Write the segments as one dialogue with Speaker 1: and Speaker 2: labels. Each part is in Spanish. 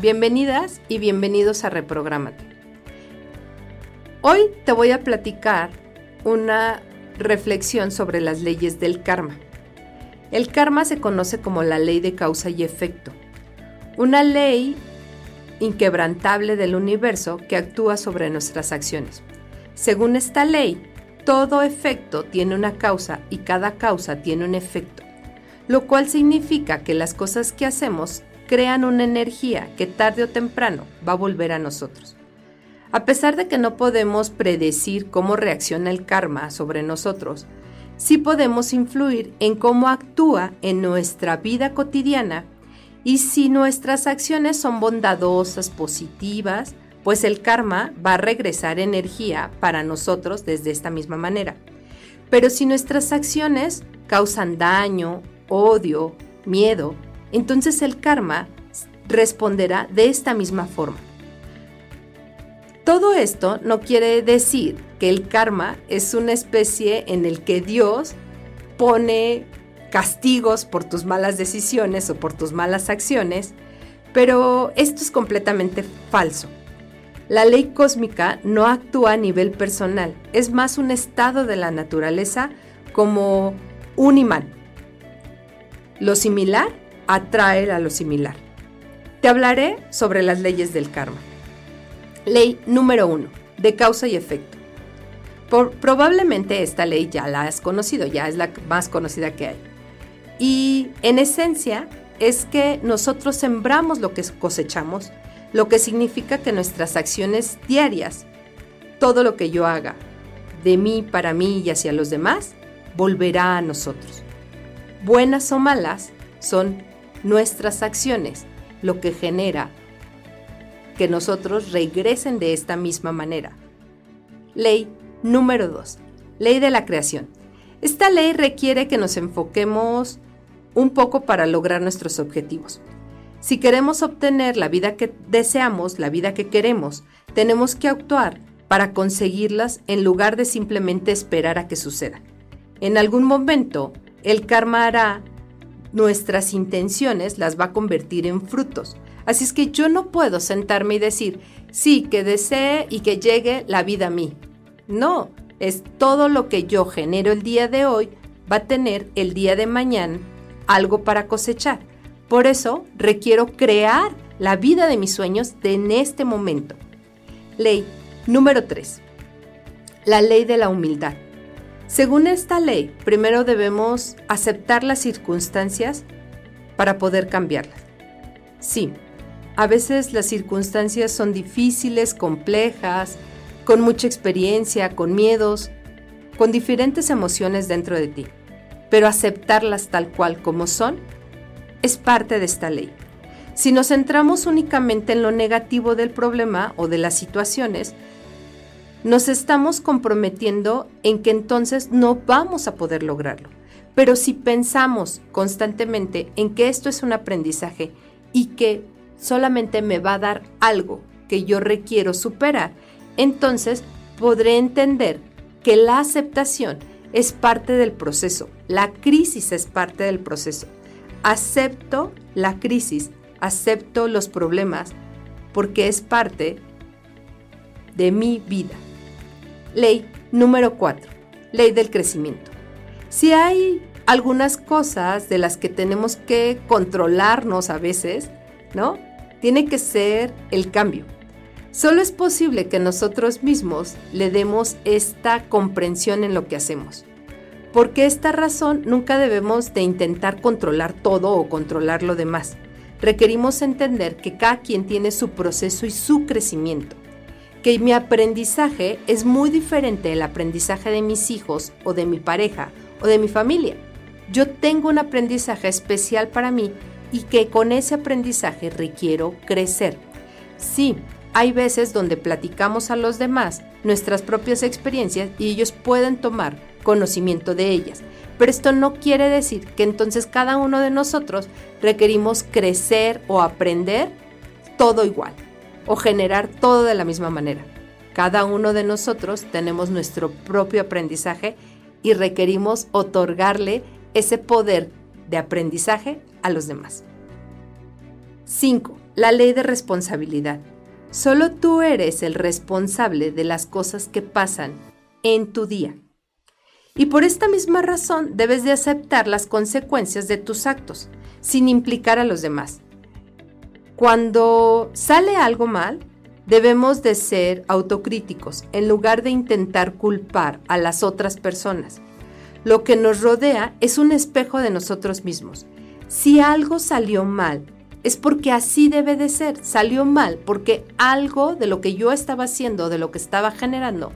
Speaker 1: Bienvenidas y bienvenidos a Reprográmate. Hoy te voy a platicar una reflexión sobre las leyes del karma. El karma se conoce como la ley de causa y efecto, una ley inquebrantable del universo que actúa sobre nuestras acciones. Según esta ley, todo efecto tiene una causa y cada causa tiene un efecto lo cual significa que las cosas que hacemos crean una energía que tarde o temprano va a volver a nosotros. A pesar de que no podemos predecir cómo reacciona el karma sobre nosotros, sí podemos influir en cómo actúa en nuestra vida cotidiana y si nuestras acciones son bondadosas, positivas, pues el karma va a regresar energía para nosotros desde esta misma manera. Pero si nuestras acciones causan daño odio, miedo, entonces el karma responderá de esta misma forma. Todo esto no quiere decir que el karma es una especie en el que Dios pone castigos por tus malas decisiones o por tus malas acciones, pero esto es completamente falso. La ley cósmica no actúa a nivel personal, es más un estado de la naturaleza como un imán. Lo similar atrae a lo similar. Te hablaré sobre las leyes del karma. Ley número uno, de causa y efecto. probablemente esta ley ya la has conocido, ya es la más conocida que hay. Y en esencia es que nosotros sembramos lo que cosechamos, lo que significa que nuestras acciones diarias, todo lo que yo haga, de mí, para mí y hacia los demás, volverá a nosotros buenas o malas, son nuestras acciones lo que genera que nosotros regresen de esta misma manera. Ley número 2. Ley de la creación. Esta ley requiere que nos enfoquemos un poco para lograr nuestros objetivos. Si queremos obtener la vida que deseamos, la vida que queremos, tenemos que actuar para conseguirlas en lugar de simplemente esperar a que suceda. En algún momento el karma hará nuestras intenciones, las va a convertir en frutos. Así es que yo no puedo sentarme y decir, sí, que desee y que llegue la vida a mí. No, es todo lo que yo genero el día de hoy va a tener el día de mañana algo para cosechar. Por eso requiero crear la vida de mis sueños en este momento. Ley número 3. La ley de la humildad. Según esta ley, primero debemos aceptar las circunstancias para poder cambiarlas. Sí, a veces las circunstancias son difíciles, complejas, con mucha experiencia, con miedos, con diferentes emociones dentro de ti, pero aceptarlas tal cual como son es parte de esta ley. Si nos centramos únicamente en lo negativo del problema o de las situaciones, nos estamos comprometiendo en que entonces no vamos a poder lograrlo. Pero si pensamos constantemente en que esto es un aprendizaje y que solamente me va a dar algo que yo requiero superar, entonces podré entender que la aceptación es parte del proceso, la crisis es parte del proceso. Acepto la crisis, acepto los problemas, porque es parte de mi vida. Ley número 4. Ley del crecimiento. Si hay algunas cosas de las que tenemos que controlarnos a veces, ¿no? Tiene que ser el cambio. Solo es posible que nosotros mismos le demos esta comprensión en lo que hacemos. Porque esta razón nunca debemos de intentar controlar todo o controlar lo demás. Requerimos entender que cada quien tiene su proceso y su crecimiento que mi aprendizaje es muy diferente del aprendizaje de mis hijos o de mi pareja o de mi familia. Yo tengo un aprendizaje especial para mí y que con ese aprendizaje requiero crecer. Sí, hay veces donde platicamos a los demás nuestras propias experiencias y ellos pueden tomar conocimiento de ellas. Pero esto no quiere decir que entonces cada uno de nosotros requerimos crecer o aprender todo igual o generar todo de la misma manera. Cada uno de nosotros tenemos nuestro propio aprendizaje y requerimos otorgarle ese poder de aprendizaje a los demás. 5. La ley de responsabilidad. Solo tú eres el responsable de las cosas que pasan en tu día. Y por esta misma razón debes de aceptar las consecuencias de tus actos, sin implicar a los demás. Cuando sale algo mal, debemos de ser autocríticos en lugar de intentar culpar a las otras personas. Lo que nos rodea es un espejo de nosotros mismos. Si algo salió mal, es porque así debe de ser. Salió mal porque algo de lo que yo estaba haciendo, de lo que estaba generando,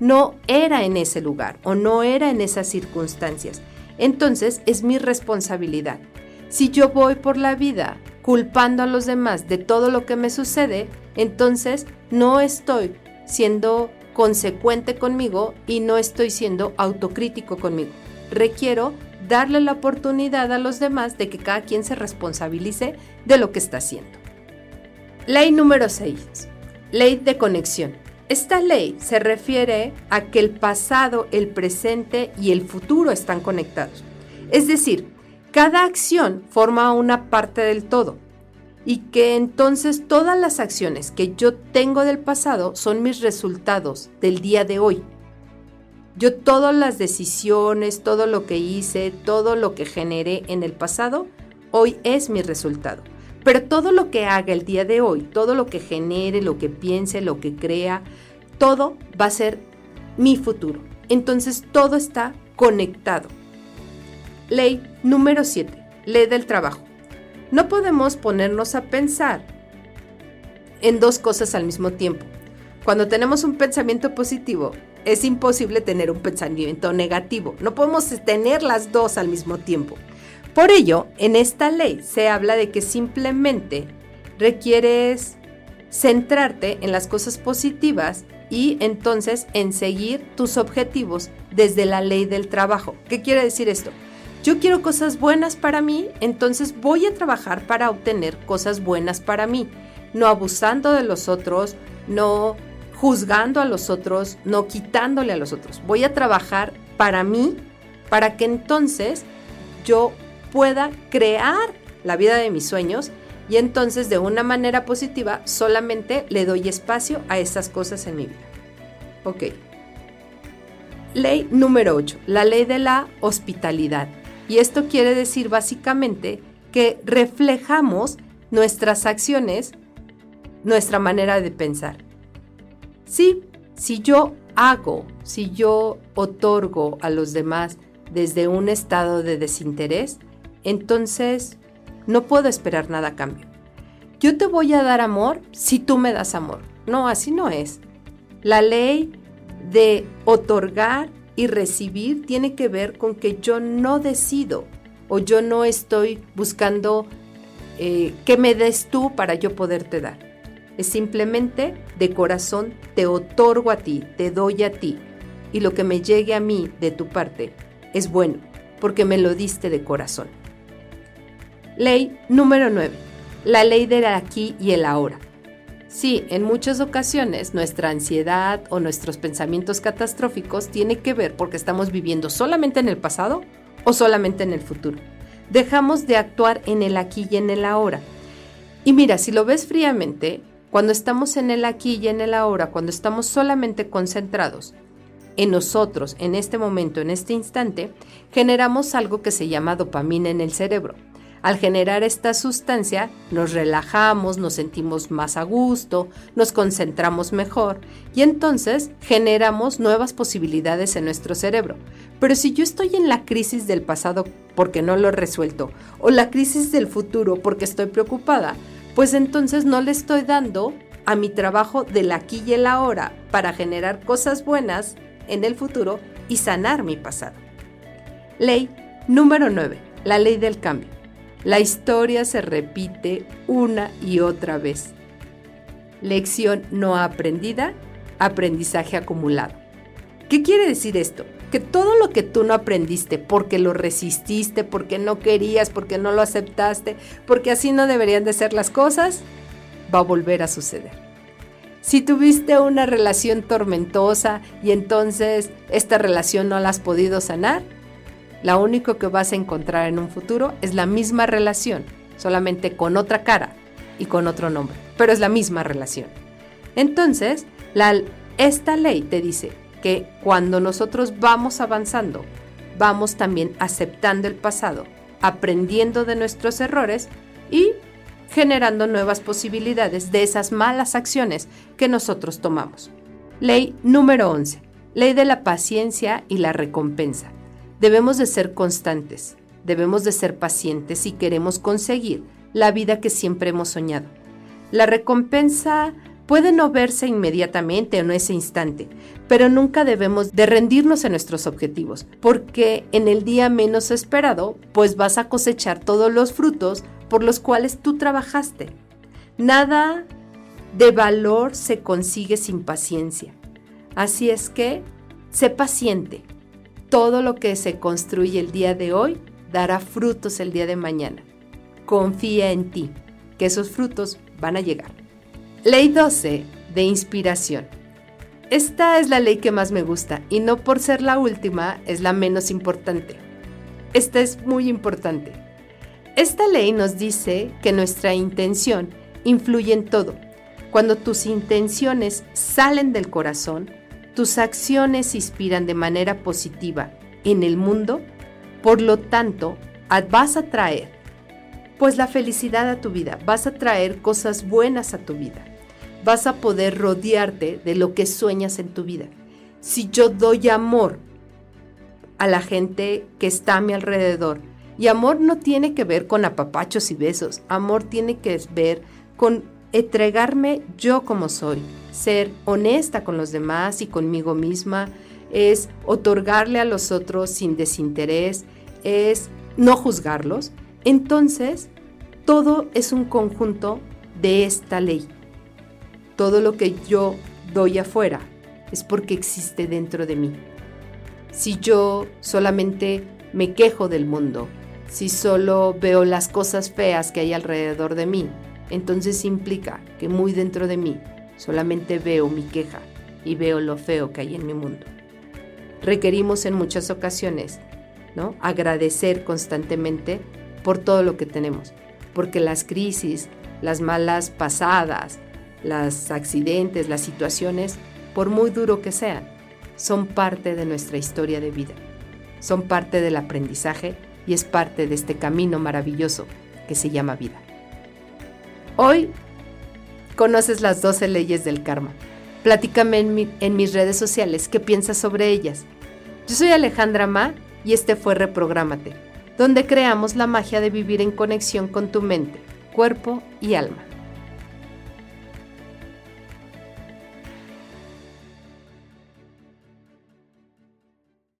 Speaker 1: no era en ese lugar o no era en esas circunstancias. Entonces es mi responsabilidad. Si yo voy por la vida culpando a los demás de todo lo que me sucede, entonces no estoy siendo consecuente conmigo y no estoy siendo autocrítico conmigo. Requiero darle la oportunidad a los demás de que cada quien se responsabilice de lo que está haciendo. Ley número 6. Ley de conexión. Esta ley se refiere a que el pasado, el presente y el futuro están conectados. Es decir, cada acción forma una parte del todo y que entonces todas las acciones que yo tengo del pasado son mis resultados del día de hoy. Yo todas las decisiones, todo lo que hice, todo lo que generé en el pasado, hoy es mi resultado. Pero todo lo que haga el día de hoy, todo lo que genere, lo que piense, lo que crea, todo va a ser mi futuro. Entonces todo está conectado. Ley número 7. Ley del trabajo. No podemos ponernos a pensar en dos cosas al mismo tiempo. Cuando tenemos un pensamiento positivo, es imposible tener un pensamiento negativo. No podemos tener las dos al mismo tiempo. Por ello, en esta ley se habla de que simplemente requieres centrarte en las cosas positivas y entonces en seguir tus objetivos desde la ley del trabajo. ¿Qué quiere decir esto? Yo quiero cosas buenas para mí, entonces voy a trabajar para obtener cosas buenas para mí, no abusando de los otros, no juzgando a los otros, no quitándole a los otros. Voy a trabajar para mí, para que entonces yo pueda crear la vida de mis sueños y entonces de una manera positiva solamente le doy espacio a esas cosas en mi vida. Ok. Ley número 8, la ley de la hospitalidad. Y esto quiere decir básicamente que reflejamos nuestras acciones, nuestra manera de pensar. Sí, si yo hago, si yo otorgo a los demás desde un estado de desinterés, entonces no puedo esperar nada a cambio. Yo te voy a dar amor si tú me das amor. No, así no es. La ley de otorgar y recibir tiene que ver con que yo no decido o yo no estoy buscando eh, que me des tú para yo poderte dar. Es simplemente de corazón te otorgo a ti, te doy a ti. Y lo que me llegue a mí de tu parte es bueno, porque me lo diste de corazón. Ley número 9. La ley del aquí y el ahora. Sí, en muchas ocasiones nuestra ansiedad o nuestros pensamientos catastróficos tiene que ver porque estamos viviendo solamente en el pasado o solamente en el futuro. Dejamos de actuar en el aquí y en el ahora. Y mira, si lo ves fríamente, cuando estamos en el aquí y en el ahora, cuando estamos solamente concentrados en nosotros, en este momento, en este instante, generamos algo que se llama dopamina en el cerebro. Al generar esta sustancia, nos relajamos, nos sentimos más a gusto, nos concentramos mejor y entonces generamos nuevas posibilidades en nuestro cerebro. Pero si yo estoy en la crisis del pasado porque no lo he resuelto o la crisis del futuro porque estoy preocupada, pues entonces no le estoy dando a mi trabajo del aquí y el ahora para generar cosas buenas en el futuro y sanar mi pasado. Ley número 9. La ley del cambio. La historia se repite una y otra vez. Lección no aprendida, aprendizaje acumulado. ¿Qué quiere decir esto? Que todo lo que tú no aprendiste porque lo resististe, porque no querías, porque no lo aceptaste, porque así no deberían de ser las cosas, va a volver a suceder. Si tuviste una relación tormentosa y entonces esta relación no la has podido sanar, lo único que vas a encontrar en un futuro es la misma relación, solamente con otra cara y con otro nombre, pero es la misma relación. Entonces, esta ley te dice que cuando nosotros vamos avanzando, vamos también aceptando el pasado, aprendiendo de nuestros errores y generando nuevas posibilidades de esas malas acciones que nosotros tomamos. Ley número 11. Ley de la paciencia y la recompensa. Debemos de ser constantes, debemos de ser pacientes si queremos conseguir la vida que siempre hemos soñado. La recompensa puede no verse inmediatamente o en ese instante, pero nunca debemos de rendirnos en nuestros objetivos, porque en el día menos esperado, pues vas a cosechar todos los frutos por los cuales tú trabajaste. Nada de valor se consigue sin paciencia. Así es que, sé paciente, todo lo que se construye el día de hoy dará frutos el día de mañana. Confía en ti, que esos frutos van a llegar. Ley 12 de inspiración. Esta es la ley que más me gusta y no por ser la última es la menos importante. Esta es muy importante. Esta ley nos dice que nuestra intención influye en todo. Cuando tus intenciones salen del corazón, tus acciones inspiran de manera positiva en el mundo, por lo tanto, vas a traer pues la felicidad a tu vida, vas a traer cosas buenas a tu vida, vas a poder rodearte de lo que sueñas en tu vida. Si yo doy amor a la gente que está a mi alrededor, y amor no tiene que ver con apapachos y besos, amor tiene que ver con entregarme yo como soy, ser honesta con los demás y conmigo misma, es otorgarle a los otros sin desinterés, es no juzgarlos. Entonces, todo es un conjunto de esta ley. Todo lo que yo doy afuera es porque existe dentro de mí. Si yo solamente me quejo del mundo, si solo veo las cosas feas que hay alrededor de mí, entonces implica que muy dentro de mí solamente veo mi queja y veo lo feo que hay en mi mundo. Requerimos en muchas ocasiones ¿no? agradecer constantemente por todo lo que tenemos, porque las crisis, las malas pasadas, los accidentes, las situaciones, por muy duro que sean, son parte de nuestra historia de vida, son parte del aprendizaje y es parte de este camino maravilloso que se llama vida. Hoy conoces las 12 leyes del karma. Platícame en, mis redes sociales qué piensas sobre ellas. Yo soy Alejandra Ma y este fue Reprográmate, donde creamos la magia de vivir en conexión con tu mente, cuerpo y alma.